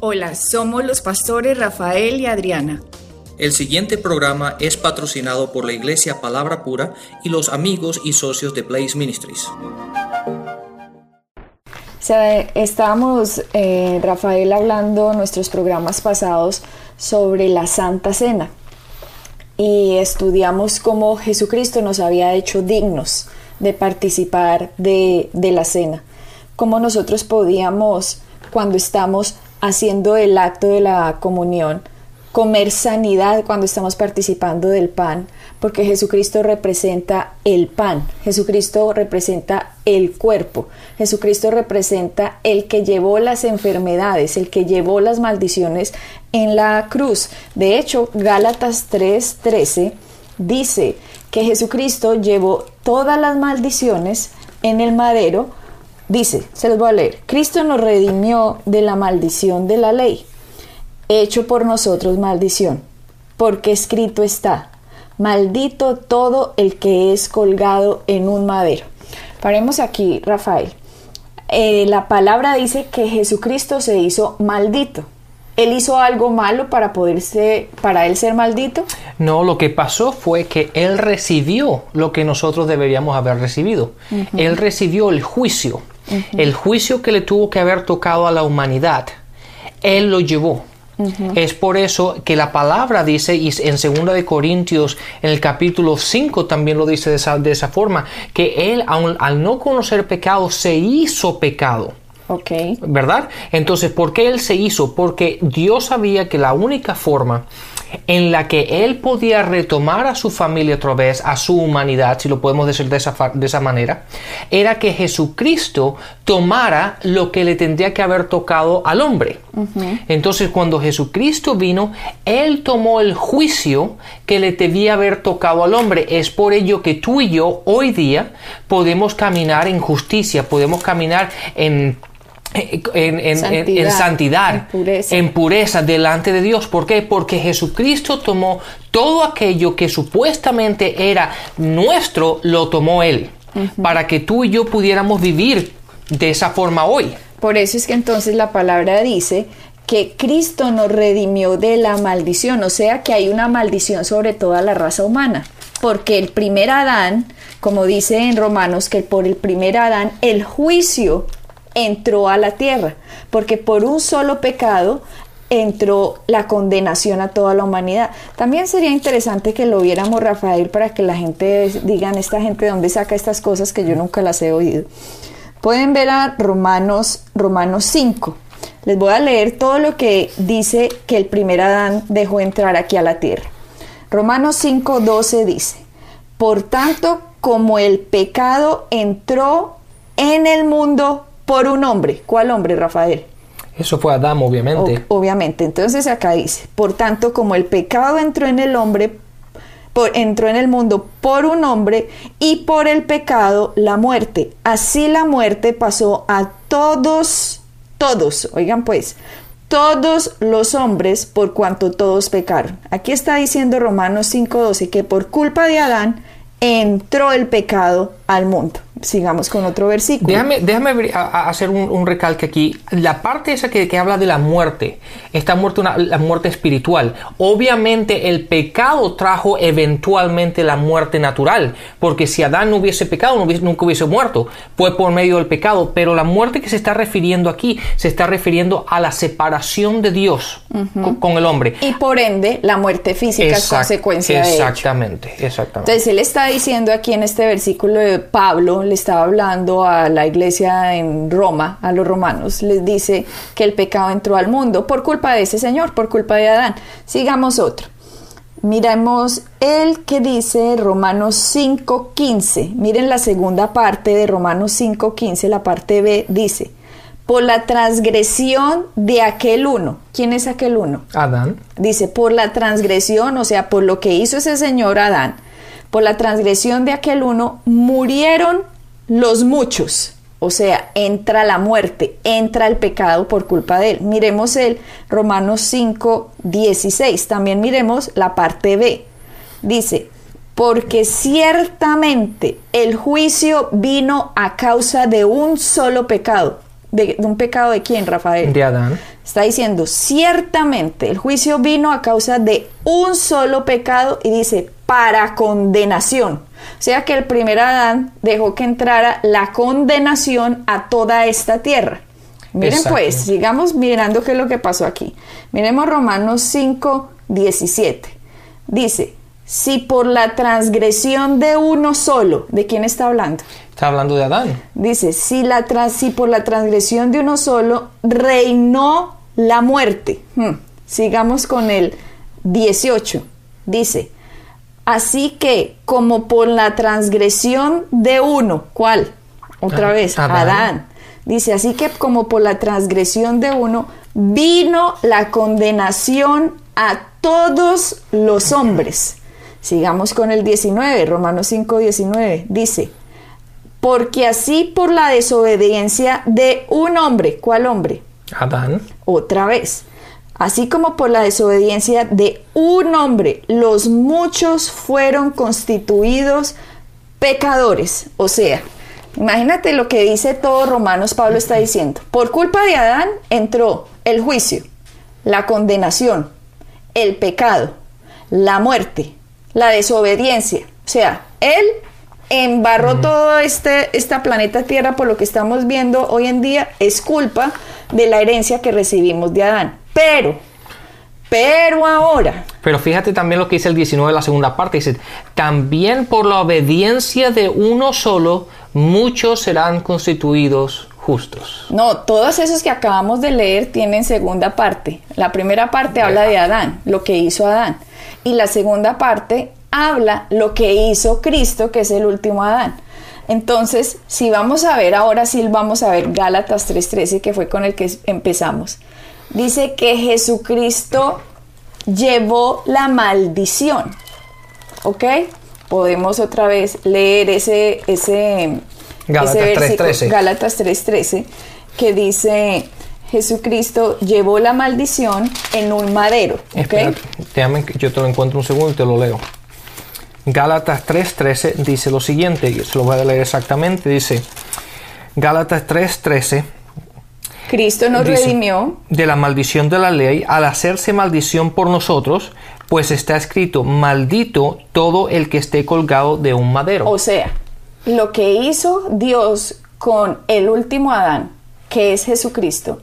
Hola, somos los pastores Rafael y Adriana. El siguiente programa es patrocinado por la Iglesia Palabra Pura y los amigos y socios de Blaze Ministries. estábamos, eh, Rafael, hablando en nuestros programas pasados sobre la Santa Cena y estudiamos cómo Jesucristo nos había hecho dignos de participar de, de la cena, cómo nosotros podíamos, cuando estamos haciendo el acto de la comunión, comer sanidad cuando estamos participando del pan, porque Jesucristo representa el pan, Jesucristo representa el cuerpo, Jesucristo representa el que llevó las enfermedades, el que llevó las maldiciones en la cruz. De hecho, Gálatas 3:13 dice que Jesucristo llevó todas las maldiciones en el madero Dice, se los voy a leer, Cristo nos redimió de la maldición de la ley, hecho por nosotros maldición, porque escrito está, maldito todo el que es colgado en un madero. Paremos aquí, Rafael. Eh, la palabra dice que Jesucristo se hizo maldito. ¿Él hizo algo malo para poderse, para él ser maldito? No, lo que pasó fue que él recibió lo que nosotros deberíamos haber recibido. Él recibió el juicio el juicio que le tuvo que haber tocado a la humanidad, Él lo llevó. Es por eso que la palabra dice, y en 2 de Corintios, en el capítulo 5 también lo dice de esa, forma, que Él, al no conocer pecado, se hizo pecado. Okay. ¿Verdad? Entonces, ¿por qué Él se hizo? Porque Dios sabía que la única forma en la que él podía retomar a su familia otra vez, a su humanidad, si lo podemos decir de esa, de esa manera, era que Jesucristo tomara lo que le tendría que haber tocado al hombre. Entonces, cuando Jesucristo vino, él tomó el juicio que le debía haber tocado al hombre. Es por ello que tú y yo hoy día podemos caminar en justicia, podemos caminar en en santidad, en, pureza. delante de Dios. ¿Por qué? Porque Jesucristo tomó todo aquello que supuestamente era nuestro, lo tomó Él, para que tú y yo pudiéramos vivir de esa forma hoy. Por eso es que entonces la palabra dice que Cristo nos redimió de la maldición, o sea que hay una maldición sobre toda la raza humana, porque el primer Adán, como dice en Romanos, que por el primer Adán el juicio entró a la tierra, porque por un solo pecado entró la condenación a toda la humanidad. También sería interesante que lo viéramos, Rafael, para que la gente digan, esta gente de dónde saca estas cosas que yo nunca las he oído. Pueden ver a Romanos, Romanos 5. Les voy a leer todo lo que dice que el primer Adán dejó entrar aquí a la tierra. Romanos 5, 12 dice, por tanto, como el pecado entró en el mundo por un hombre. ¿Cuál hombre, Rafael? Eso fue Adán, obviamente. obviamente. Entonces acá dice, por tanto, como el pecado entró en el hombre, entró en el mundo por un hombre y por el pecado la muerte. Así la muerte pasó a todos, todos, oigan pues, todos los hombres por cuanto todos pecaron. Aquí está diciendo Romanos 5:12 que por culpa de Adán entró el pecado al mundo. Sigamos con otro versículo. Déjame, déjame hacer un, recalque aquí. La parte esa que, habla de la muerte, esta muerte, una, la muerte espiritual. Obviamente el pecado trajo eventualmente la muerte natural, porque si Adán no hubiese pecado, no nunca hubiese muerto. Fue por medio del pecado, pero la muerte que se está refiriendo aquí se está refiriendo a la separación de Dios con, el hombre. Y por ende, la muerte física es consecuencia de Exactamente, exactamente. Entonces él está diciendo aquí en este versículo de Pablo, le estaba hablando a la iglesia en Roma, a los romanos, les dice que el pecado entró al mundo por culpa de ese señor, por culpa de Adán. Sigamos otro. Miremos el que dice Romanos 5.15. Miren la segunda parte de Romanos 5.15, la parte B dice, por la transgresión de aquel uno. ¿Quién es aquel uno? Adán. Dice, por la transgresión, o sea, por lo que hizo ese señor Adán, por la transgresión de aquel uno, murieron los muchos. O sea, entra la muerte, entra el pecado por culpa de él. Miremos el Romanos 5, 16. También miremos la parte B. Dice, porque ciertamente el juicio vino a causa de un solo pecado. de, de un pecado de quién, Rafael? De Adán. Está diciendo, ciertamente el juicio vino a causa de un solo pecado y dice, para condenación. O sea que el primer Adán dejó que entrara la condenación a toda esta tierra. Miren Exacto. pues, sigamos mirando qué es lo que pasó aquí. Miremos Romanos 5, 17. Dice, si por la transgresión de uno solo, ¿de quién está hablando? Está hablando de Adán. Dice, si, la trans- si por la transgresión de uno solo reinó la muerte. Hmm. Sigamos con el 18. Dice, así que como por la transgresión de uno, ¿cuál? Otra Ah, vez, Adán. Adán. Dice, así que como por la transgresión de uno, vino la condenación a todos los hombres. Sigamos con el 19, Romanos 5, 19. Dice, porque así por la desobediencia de un hombre, ¿cuál hombre? Adán. Otra vez. Así como por la desobediencia de un hombre, los muchos fueron constituidos pecadores. O sea, imagínate lo que dice todo Romanos, Pablo está diciendo. Por culpa de Adán entró el juicio, la condenación, el pecado, la muerte, la desobediencia. O sea, él embarró todo este esta planeta Tierra por lo que estamos viendo hoy en día es culpa de la herencia que recibimos de Adán. Pero, pero ahora, Pero fíjate también lo que dice el 19 de la segunda parte. Dice, también por la obediencia de uno solo, muchos serán constituidos justos. no, todos esos que acabamos de leer tienen segunda parte. La primera parte habla de Adán, lo que hizo Adán. Y la segunda parte habla lo que hizo Cristo, que es el último Adán. Entonces, si vamos a ver, ahora sí vamos a ver Gálatas 3:13, que fue con el que empezamos. Dice que Jesucristo llevó la maldición. ¿Ok? Podemos otra vez leer ese, ese, Gálatas ese versículo, 3:13. Gálatas 3:13, que dice, Jesucristo llevó la maldición en un madero. ¿ok? Espérate, déjame yo te lo encuentro un segundo y te lo leo. Gálatas 3:13 dice lo siguiente, y se lo voy a leer exactamente, dice Gálatas 3:13 Cristo nos Dice, redimió de la maldición de la ley al hacerse maldición por nosotros, pues está escrito, maldito todo el que esté colgado de un madero. O sea, lo que hizo Dios con el último Adán, que es Jesucristo,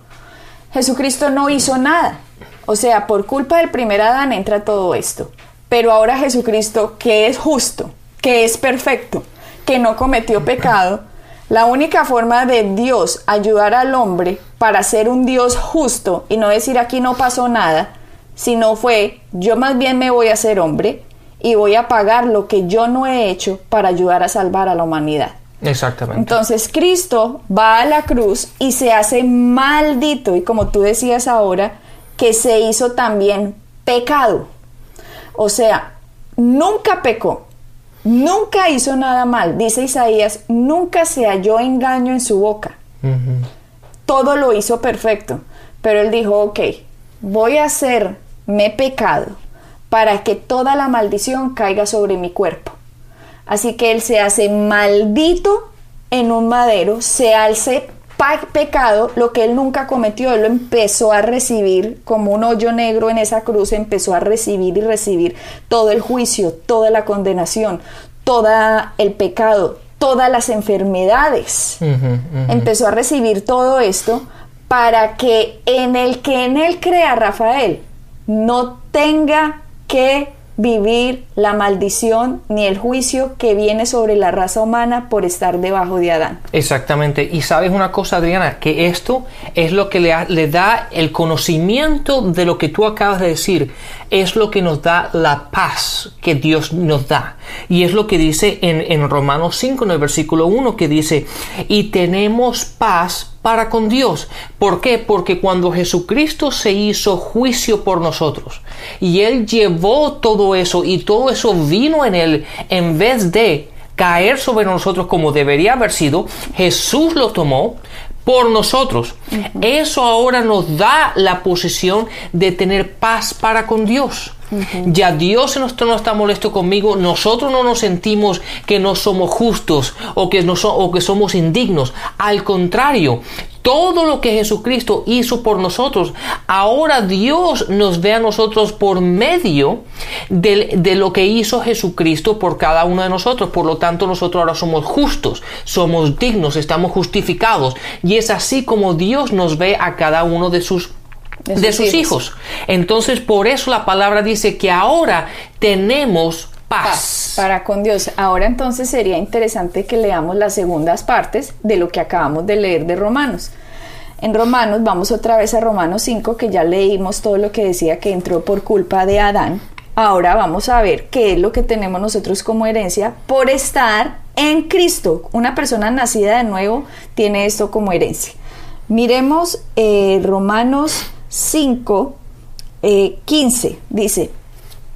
Jesucristo no hizo nada. O sea, por culpa del primer Adán entra todo esto. Pero ahora Jesucristo, que es justo, que es perfecto, que no cometió pecado, la única forma de Dios ayudar al hombre para ser un Dios justo y no decir aquí no pasó nada, sino fue yo más bien me voy a hacer hombre y voy a pagar lo que yo no he hecho para ayudar a salvar a la humanidad. Exactamente. Entonces Cristo va a la cruz y se hace maldito y como tú decías ahora, que se hizo también pecado. O sea, nunca pecó, nunca hizo nada mal. Dice Isaías, nunca se halló engaño en su boca. Todo lo hizo perfecto. Pero él dijo, ok, voy a hacerme pecado para que toda la maldición caiga sobre mi cuerpo. Así que él se hace maldito en un madero, se hace pecado, lo que él nunca cometió, él lo empezó a recibir como un hoyo negro en esa cruz, empezó a recibir y recibir todo el juicio, toda la condenación, todo el pecado, todas las enfermedades. Empezó a recibir todo esto para que en el que en él crea Rafael no tenga que vivir la maldición ni el juicio que viene sobre la raza humana por estar debajo de Adán. Exactamente. Y sabes una cosa, Adriana, que esto es lo que le, le da el conocimiento de lo que tú acabas de decir. Es lo que nos da la paz que Dios nos da. Y es lo que dice en, en Romanos 5, en el versículo 1, que dice, y tenemos paz para con Dios. ¿Por qué? Porque cuando Jesucristo se hizo juicio por nosotros y Él llevó todo eso y todo eso vino en Él en vez de caer sobre nosotros como debería haber sido, Jesús lo tomó por nosotros. Eso ahora nos da la posición de tener paz para con Dios. Ya Dios no está, no está molesto conmigo, nosotros no nos sentimos que no somos justos o que, no so- o que somos indignos. Al contrario, todo lo que Jesucristo hizo por nosotros, ahora Dios nos ve a nosotros por medio de, de, lo que hizo Jesucristo por cada uno de nosotros. Por lo tanto, nosotros ahora somos justos, somos dignos, estamos justificados. Y es así como Dios nos ve a cada uno de sus de sus, hijos. Entonces, por eso la palabra dice que ahora tenemos para con Dios. Ahora entonces sería interesante que leamos las segundas partes de lo que acabamos de leer de Romanos. En Romanos, vamos otra vez a Romanos 5, que ya leímos todo lo que decía que entró por culpa de Adán. Ahora vamos a ver qué es lo que tenemos nosotros como herencia por estar en Cristo. Una persona nacida de nuevo tiene esto como herencia. Miremos eh, Romanos 5, 15. Eh, dice,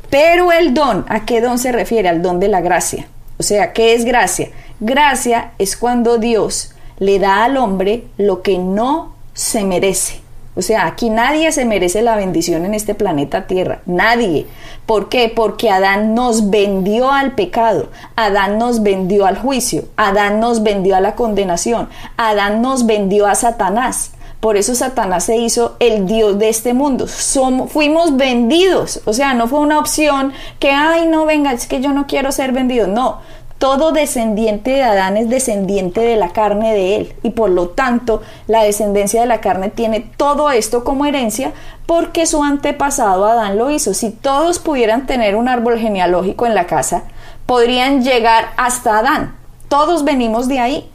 pero el don, ¿a qué don se refiere? Al don de la gracia. O sea, ¿qué es gracia? Gracia es cuando Dios le da al hombre lo que no se merece. O sea, aquí nadie se merece la bendición en este planeta Tierra. Nadie. ¿Por qué? Porque Adán nos vendió al pecado. Adán nos vendió al juicio. Adán nos vendió a la condenación. Adán nos vendió a Satanás. Por eso Satanás se hizo el Dios de este mundo. Somos, fuimos vendidos. O sea, no fue una opción que, ay, no, venga, es que yo no quiero ser vendido. No, todo descendiente de Adán es descendiente de la carne de él y por lo tanto la descendencia de la carne tiene todo esto como herencia porque su antepasado Adán lo hizo. Si todos pudieran tener un árbol genealógico en la casa, podrían llegar hasta Adán. Todos venimos de ahí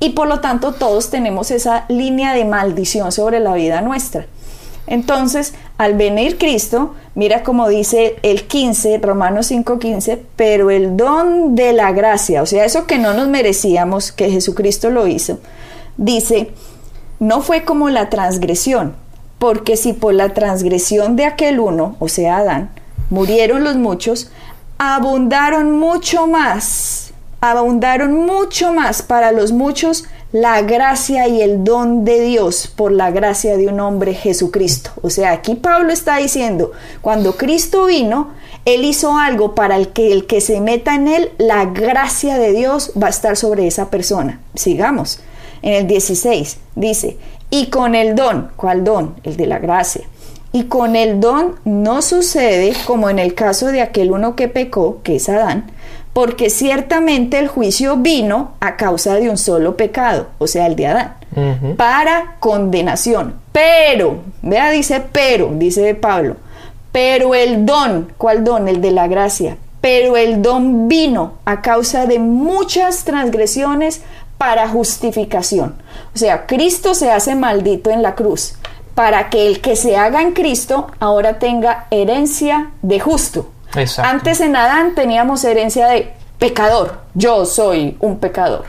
y por lo tanto todos tenemos esa línea de maldición sobre la vida nuestra. Entonces, al venir Cristo, mira como dice el 15, Romanos 5:15, pero el don de la gracia, o sea, eso que no nos merecíamos, que Jesucristo lo hizo, dice, no fue como la transgresión, porque si por la transgresión de aquel uno, o sea, Adán, murieron los muchos, abundaron mucho más abundaron mucho más para los muchos la gracia y el don de Dios por la gracia de un hombre Jesucristo. O sea, aquí Pablo está diciendo, cuando Cristo vino, Él hizo algo para el que el que se meta en Él, la gracia de Dios va a estar sobre esa persona. Sigamos. En el 16 dice, y con el don, ¿cuál don? El de la gracia. Y con el don no sucede como en el caso de aquel uno que pecó, que es Adán, porque ciertamente el juicio vino a causa de un solo pecado, o sea, el de Adán, para condenación. Pero, vea, dice pero, dice Pablo, pero el don, ¿cuál don? El de la gracia. Pero el don vino a causa de muchas transgresiones para justificación. O sea, Cristo se hace maldito en la cruz para que el que se haga en Cristo ahora tenga herencia de justo. Antes en Adán teníamos herencia de pecador, yo soy un pecador.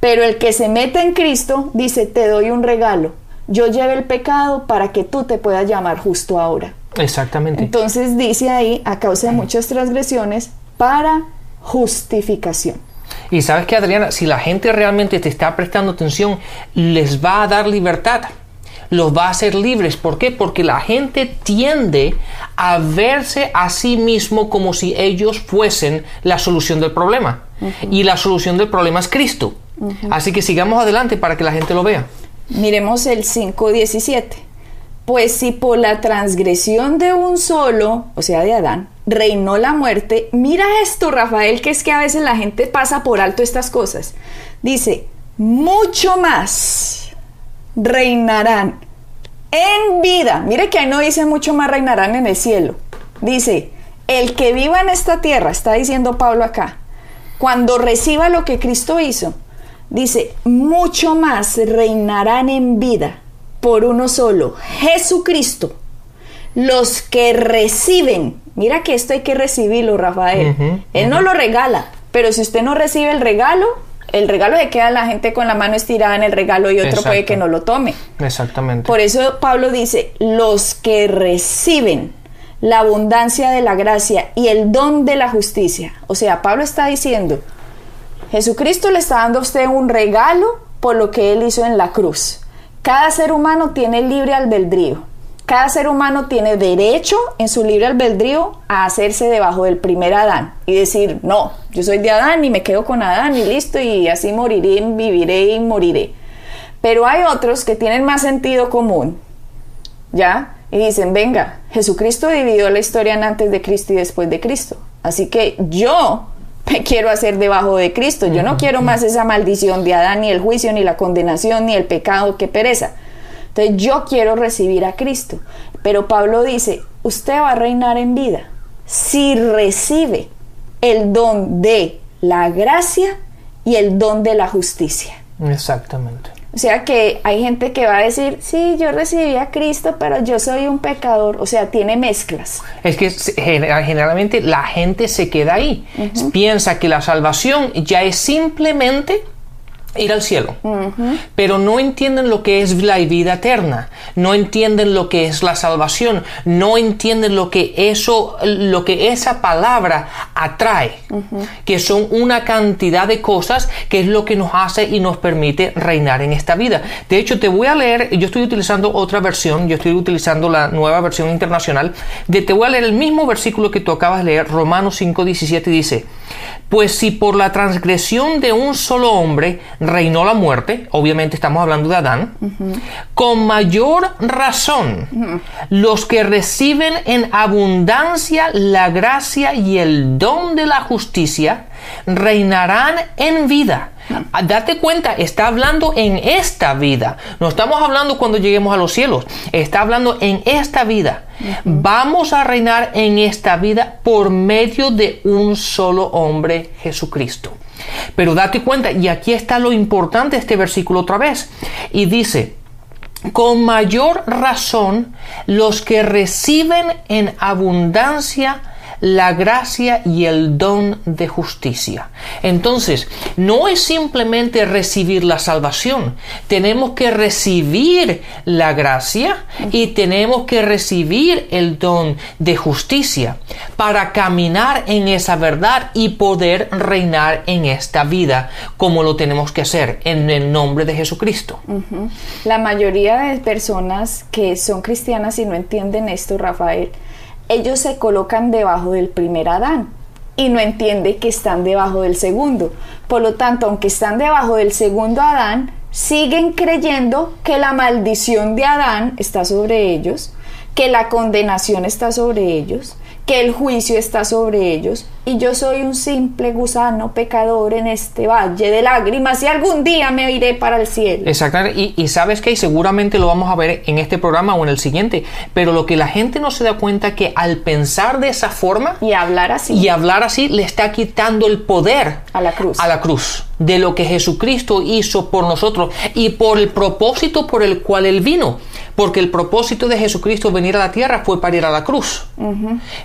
Pero el que se mete en Cristo dice, te doy un regalo, yo llevo el pecado para que tú te puedas llamar justo ahora. Exactamente. Entonces dice ahí, a causa de muchas transgresiones, para justificación. Y sabes que Adriana, si la gente realmente te está prestando atención, les va a dar libertad los va a hacer libres. ¿Por qué? Porque la gente tiende a verse a sí mismo como si ellos fuesen la solución del problema. Y la solución del problema es Cristo. Así que sigamos adelante para que la gente lo vea. Miremos el 5.17. Pues si por la transgresión de un solo, o sea, de Adán, reinó la muerte, mira esto, Rafael, que es que a veces la gente pasa por alto estas cosas. Dice, mucho más reinarán en vida. Mire que ahí no dice mucho más reinarán en el cielo. Dice, el que viva en esta tierra, está diciendo Pablo acá, cuando reciba lo que Cristo hizo, dice, mucho más reinarán en vida por uno solo, Jesucristo. Los que reciben, mira que esto hay que recibirlo, Rafael. Él no lo regala, pero si usted no recibe el regalo, el regalo se queda la gente con la mano estirada en el regalo y otro puede que no lo tome. Exactamente. Por eso Pablo dice, los que reciben la abundancia de la gracia y el don de la justicia. O sea, Pablo está diciendo, Jesucristo le está dando a usted un regalo por lo que él hizo en la cruz. Cada ser humano tiene libre albedrío. Cada ser humano tiene derecho en su libre albedrío a hacerse debajo del primer Adán y decir, no, yo soy de Adán y me quedo con Adán y listo y así moriré, viviré y moriré. Pero hay otros que tienen más sentido común, ¿ya? Y dicen, venga, Jesucristo dividió la historia en antes de Cristo y después de Cristo. Así que yo me quiero hacer debajo de Cristo. Yo no quiero más esa maldición de Adán, ni el juicio, ni la condenación, ni el pecado, que pereza. Entonces yo quiero recibir a Cristo. Pero Pablo dice, usted va a reinar en vida si recibe el don de la gracia y el don de la justicia. Exactamente. O sea que hay gente que va a decir, sí, yo recibí a Cristo, pero yo soy un pecador. O sea, tiene mezclas. Es que generalmente la gente se queda ahí. Piensa que la salvación ya es simplemente ir al cielo. Pero no entienden lo que es la vida eterna, no entienden lo que es la salvación, no entienden lo que eso, lo que esa palabra atrae, que son una cantidad de cosas que es lo que nos hace y nos permite reinar en esta vida. De hecho, te voy a leer, yo estoy utilizando otra versión, yo estoy utilizando la nueva versión internacional, de, te voy a leer el mismo versículo que tú acabas de leer, Romanos 5, 17 dice, pues si por la transgresión de un solo hombre reinó la muerte, obviamente estamos hablando de Adán, con mayor razón los que reciben en abundancia la gracia y el don de la justicia reinarán en vida. Date cuenta, está hablando en esta vida. No estamos hablando cuando lleguemos a los cielos. Está hablando en esta vida. Vamos a reinar en esta vida por medio de un solo hombre, Jesucristo. Pero date cuenta, y aquí está lo importante este versículo otra vez. Y dice, con mayor razón los que reciben en abundancia la gracia y el don de justicia. Entonces, no es simplemente recibir la salvación, tenemos que recibir la gracia y tenemos que recibir el don de justicia para caminar en esa verdad y poder reinar en esta vida como lo tenemos que hacer en el nombre de Jesucristo. La mayoría de personas que son cristianas y no entienden esto, Rafael, ellos se colocan debajo del primer Adán y no entiende que están debajo del segundo. Por lo tanto, aunque están debajo del segundo Adán, siguen creyendo que la maldición de Adán está sobre ellos, que la condenación está sobre ellos, que el juicio está sobre ellos y yo soy un simple gusano pecador en este valle de lágrimas y algún día me iré para el cielo. Exactamente, y, sabes que seguramente lo vamos a ver en este programa o en el siguiente, pero lo que la gente no se da cuenta que al pensar de esa forma y hablar así y hablar así le está quitando el poder a la cruz. A la cruz de lo que Jesucristo hizo por nosotros y por el propósito por el cual él vino, porque el propósito de Jesucristo venir a la tierra fue para ir a la cruz.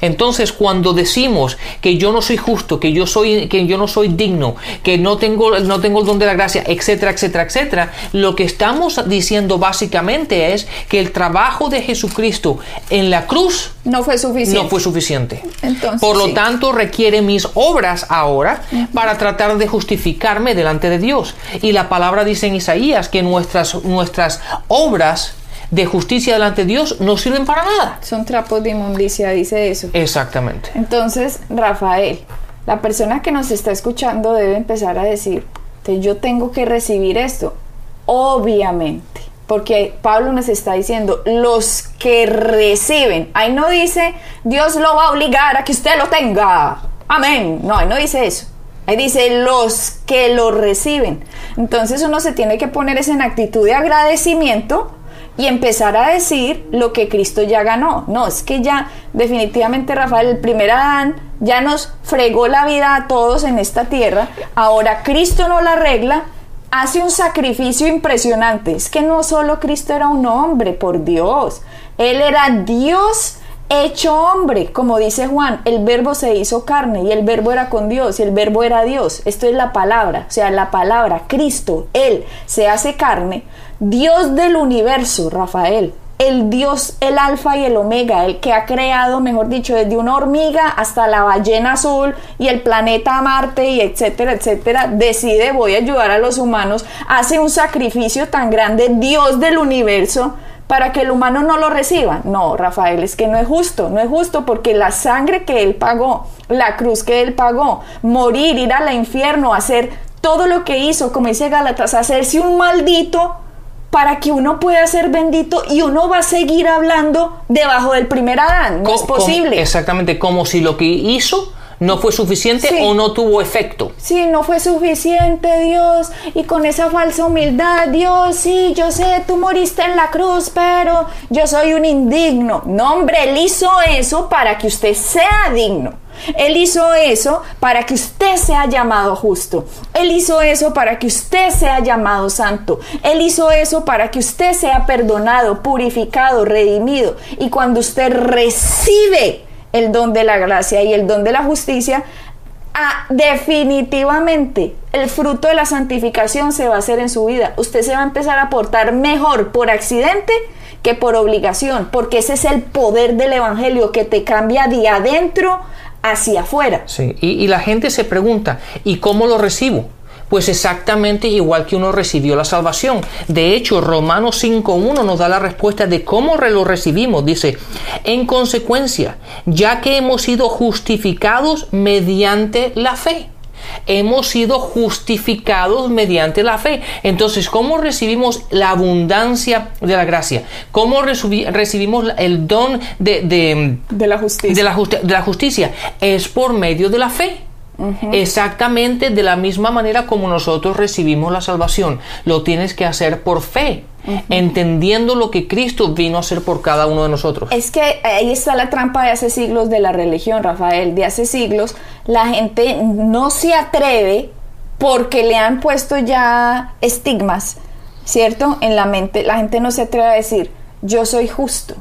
Entonces, cuando decimos que yo no soy justo, que yo soy que yo no soy digno, que no tengo no tengo el don de la gracia, etcétera, etcétera, etcétera, lo que estamos diciendo básicamente es que el trabajo de Jesucristo en la cruz no fue suficiente. No fue suficiente. Por lo tanto, requiere mis obras ahora para tratar de justificarme delante de Dios. Y la palabra dice en Isaías que nuestras nuestras obras de justicia delante de Dios no sirven para nada. Son trapos de inmundicia, dice eso. Exactamente. Entonces, Rafael, la persona que nos está escuchando debe empezar a decir, yo tengo que recibir esto. Obviamente, porque Pablo nos está diciendo, los que reciben, ahí no dice, Dios lo va a obligar a que usted lo tenga. Amén. No, ahí no dice eso. Ahí dice los que lo reciben. Entonces uno se tiene que poner en actitud de agradecimiento y empezar a decir lo que Cristo ya ganó. No, es que ya definitivamente Rafael, el primer Adán, ya nos fregó la vida a todos en esta tierra. Ahora Cristo no la arregla, hace un sacrificio impresionante. Es que no solo Cristo era un hombre, por Dios. Él era Dios hecho hombre, como dice Juan, el verbo se hizo carne y el verbo era con Dios y el verbo era Dios. Esto es la palabra, o sea, la palabra, Cristo, Él se hace carne Dios del universo, Rafael, el Dios, el alfa y el omega, el que ha creado, mejor dicho, desde una hormiga hasta la ballena azul y el planeta Marte y etcétera, etcétera, decide voy a ayudar a los humanos, hace un sacrificio tan grande, Dios del universo, para que el humano no lo reciba. No, Rafael, es que no es justo, no es justo porque la sangre que él pagó, la cruz que él pagó, morir, ir al infierno, hacer todo lo que hizo, como dice Galatas, hacerse un maldito, para que uno pueda ser bendito y uno va a seguir hablando debajo del primer Adán. No es como- posible. exactamente, como si lo que hizo no fue suficiente Sí. o no tuvo efecto. Sí, no fue suficiente, Dios, y con esa falsa humildad, Dios, sí, yo sé, tú moriste en la cruz, pero yo soy un indigno. No, hombre, Él hizo eso para que usted sea digno. Él hizo eso para que usted sea llamado justo. Él hizo eso para que usted sea llamado santo. Él hizo eso para que usted sea perdonado, purificado, redimido. Y cuando usted recibe el don de la gracia y el don de la justicia, definitivamente el fruto de la santificación se va a hacer en su vida. Usted se va a empezar a portar mejor por accidente que por obligación, porque ese es el poder del Evangelio que te cambia de adentro hacia afuera. Sí, y, y la gente se pregunta, ¿y cómo lo recibo? Pues exactamente igual que uno recibió la salvación. De hecho, Romanos 5.1 nos da la respuesta de cómo lo recibimos. Dice, en consecuencia, ya que hemos sido justificados mediante la fe. Hemos sido justificados mediante la fe. Entonces, ¿cómo recibimos la abundancia de la gracia? ¿Cómo recibi- recibimos el don de- de, De la justicia. de la, justi- de la justicia es por medio de la fe. Exactamente de la misma manera como nosotros recibimos la salvación. Lo tienes que hacer por fe, entendiendo lo que Cristo vino a hacer por cada uno de nosotros. Es que ahí está la trampa de hace siglos de la religión, Rafael. De hace siglos la gente no se atreve porque le han puesto ya estigmas, ¿cierto? En la mente. La gente no se atreve a decir, yo soy justo.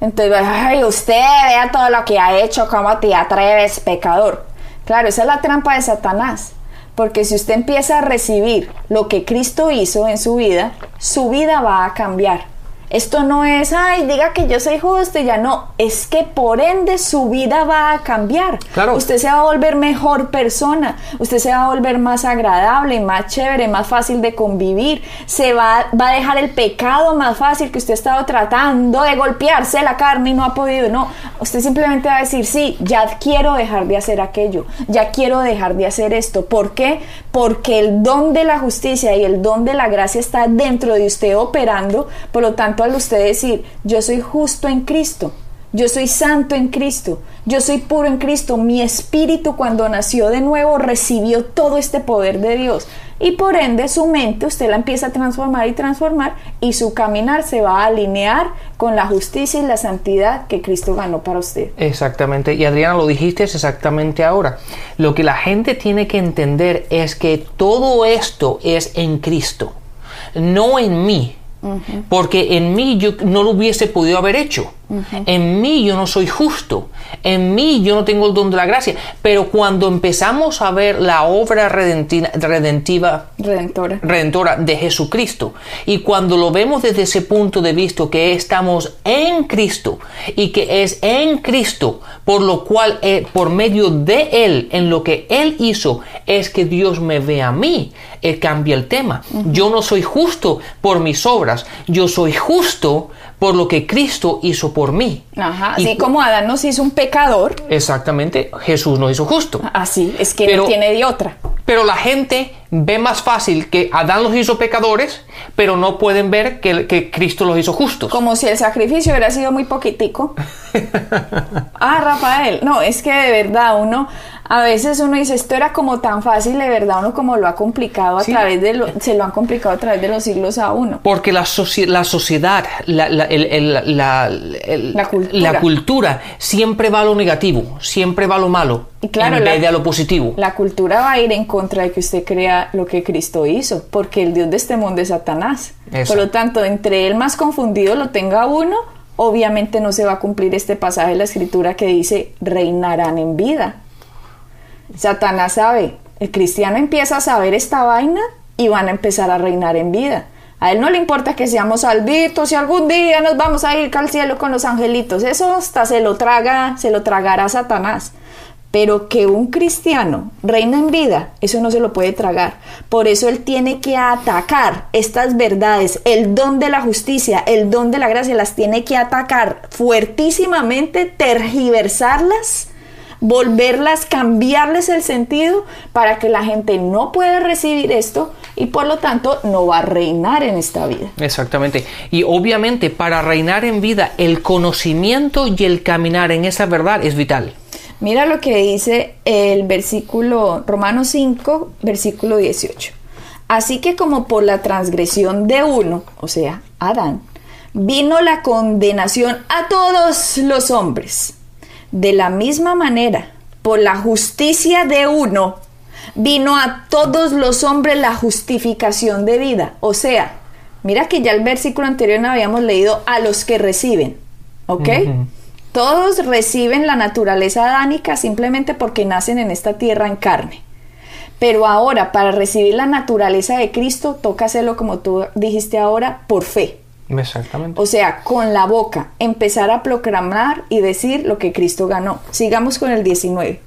Entonces, ay, usted vea todo lo que ha hecho, cómo te atreves, pecador. Claro, esa es la trampa de Satanás. Porque si usted empieza a recibir lo que Cristo hizo en su vida, su vida va a cambiar. Esto no es, ay, diga que yo soy justo y ya no. Es que por ende su vida va a cambiar. Claro. Usted se va a volver mejor persona. Usted se va a volver más agradable, más chévere, más fácil de convivir. Se va, va a dejar el pecado más fácil que usted ha estado tratando de golpearse la carne y no ha podido. No, usted simplemente va a decir, sí, ya quiero dejar de hacer aquello. Ya quiero dejar de hacer esto. ¿Por qué? Porque el don de la justicia y el don de la gracia está dentro de usted operando. Por lo tanto, usted decir, yo soy justo en Cristo, yo soy santo en Cristo, yo soy puro en Cristo, mi espíritu cuando nació de nuevo recibió todo este poder de Dios. Y por ende su mente usted la empieza a transformar y transformar y su caminar se va a alinear con la justicia y la santidad que Cristo ganó para usted. Exactamente, y Adriana lo dijiste exactamente ahora. Lo que la gente tiene que entender es que todo esto es en Cristo, no en mí. Porque en mí yo no lo hubiese podido haber hecho. En mí yo no soy justo. En mí yo no tengo el don de la gracia. Pero cuando empezamos a ver la obra redentiva Redentora. redentora de Jesucristo. Y cuando lo vemos desde ese punto de vista que estamos en Cristo y que es en Cristo, por lo cual eh, por medio de Él, en lo que Él hizo, es que Dios me ve a mí, eh, cambia el tema. Yo no soy justo por mis obras, yo soy justo por lo que Cristo hizo por mí. Ajá, Y así cu- como Adán nos hizo un pecador, Exactamente, Jesús nos hizo justo. así es que Pero- no tiene de otra. Pero la gente ve más fácil que Adán los hizo pecadores, pero no pueden ver que, que Cristo los hizo justos. Como si el sacrificio hubiera sido muy poquitico. ah, Rafael, no, es que de verdad uno, a veces uno dice, esto era como tan fácil, de verdad uno como lo ha complicado a Sí. través de, lo, se lo han complicado a través de los siglos a uno. Porque la, soci- la sociedad, la, la- el- el- la- el- La cultura. la cultura siempre va a lo negativo, siempre va a lo malo, Y claro, en vez de a lo positivo. La cultura va a ir en contra de que usted crea lo que Cristo hizo, porque el Dios de este mundo es Satanás. Eso. Por lo tanto, entre el más confundido lo tenga uno, obviamente no se va a cumplir este pasaje de la escritura que dice, reinarán en vida. Satanás sabe, el cristiano empieza a saber esta vaina y van a empezar a reinar en vida. A él no le importa que seamos salvitos y algún día nos vamos a ir al cielo con los angelitos. Eso hasta se lo traga, se lo tragará Satanás. Pero que un cristiano reina en vida, eso no se lo puede tragar. Por eso él tiene que atacar estas verdades, el don de la justicia, el don de la gracia, las tiene que atacar fuertísimamente, tergiversarlas, volverlas, cambiarles el sentido para que la gente no pueda recibir esto, y por lo tanto no va a reinar en esta vida. Exactamente. Y obviamente para reinar en vida, el conocimiento y el caminar en esa verdad es vital. Mira lo que dice el versículo Romanos 5, versículo 18. Así que como por la transgresión de uno, o sea, Adán, vino la condenación a todos los hombres. De la misma manera, por la justicia de uno, vino a todos los hombres la justificación de vida. O sea, mira que ya el versículo anterior habíamos leído a los que reciben. ¿Ok? Todos reciben la naturaleza adánica simplemente porque nacen en esta tierra en carne. Pero ahora, para recibir la naturaleza de Cristo, toca hacerlo como tú dijiste ahora, por fe. Exactamente. O sea, con la boca, empezar a proclamar y decir lo que Cristo ganó. Sigamos con el 19.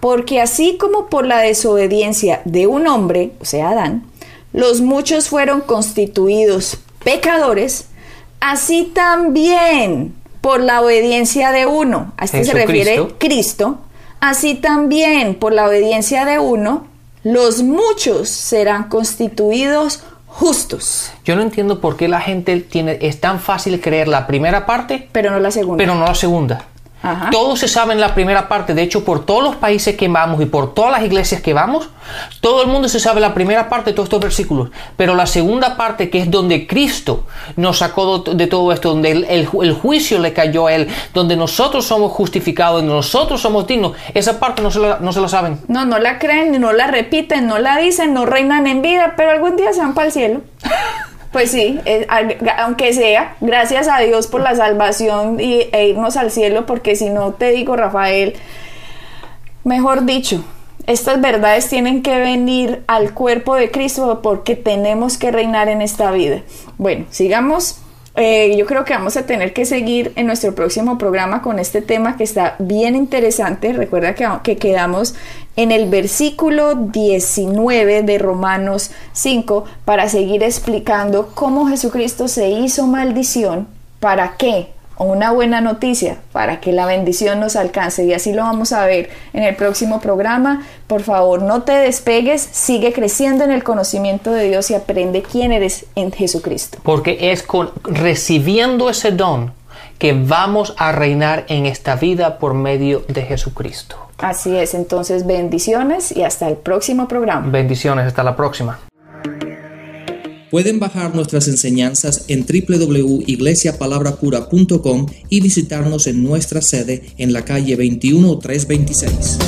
Porque así como por la desobediencia de un hombre, o sea, Adán, los muchos fueron constituidos pecadores, así también por la obediencia de uno, a este se refiere Cristo, así también por la obediencia de uno, los muchos serán constituidos justos. Yo no entiendo por qué la gente tiene es tan fácil creer la primera parte, pero no la segunda. Pero no la segunda. Todo se sabe en la primera parte. De hecho, por todos los países que vamos y por todas las iglesias que vamos, todo el mundo se sabe la primera parte de todos estos versículos. Pero la segunda parte, que es donde Cristo nos sacó de todo esto, donde el, juicio le cayó a Él, donde nosotros somos justificados, donde nosotros somos dignos, esa parte no se, la, no se la saben. No, no la creen, no la repiten, no la dicen, no reinan en vida, pero algún día se van para el cielo. Pues sí, aunque sea, gracias a Dios por la salvación y, e irnos al cielo, porque si no te digo, Rafael, mejor dicho, estas verdades tienen que venir al cuerpo de Cristo porque tenemos que reinar en esta vida. Bueno, sigamos eh, yo creo que vamos a tener que seguir en nuestro próximo programa con este tema que está bien interesante. Recuerda que, que quedamos en el versículo 19 de Romanos 5 para seguir explicando cómo Jesucristo se hizo maldición. ¿Para qué? una buena noticia para que la bendición nos alcance y así lo vamos a ver en el próximo programa. Por favor, no te despegues, sigue creciendo en el conocimiento de Dios y aprende quién eres en Jesucristo. Porque es con recibiendo ese don que vamos a reinar en esta vida por medio de Jesucristo. Así es, entonces bendiciones y hasta el próximo programa. Bendiciones, hasta la próxima. Pueden bajar nuestras enseñanzas en www.iglesiapalabrapura.com y visitarnos en nuestra sede en la calle 21326.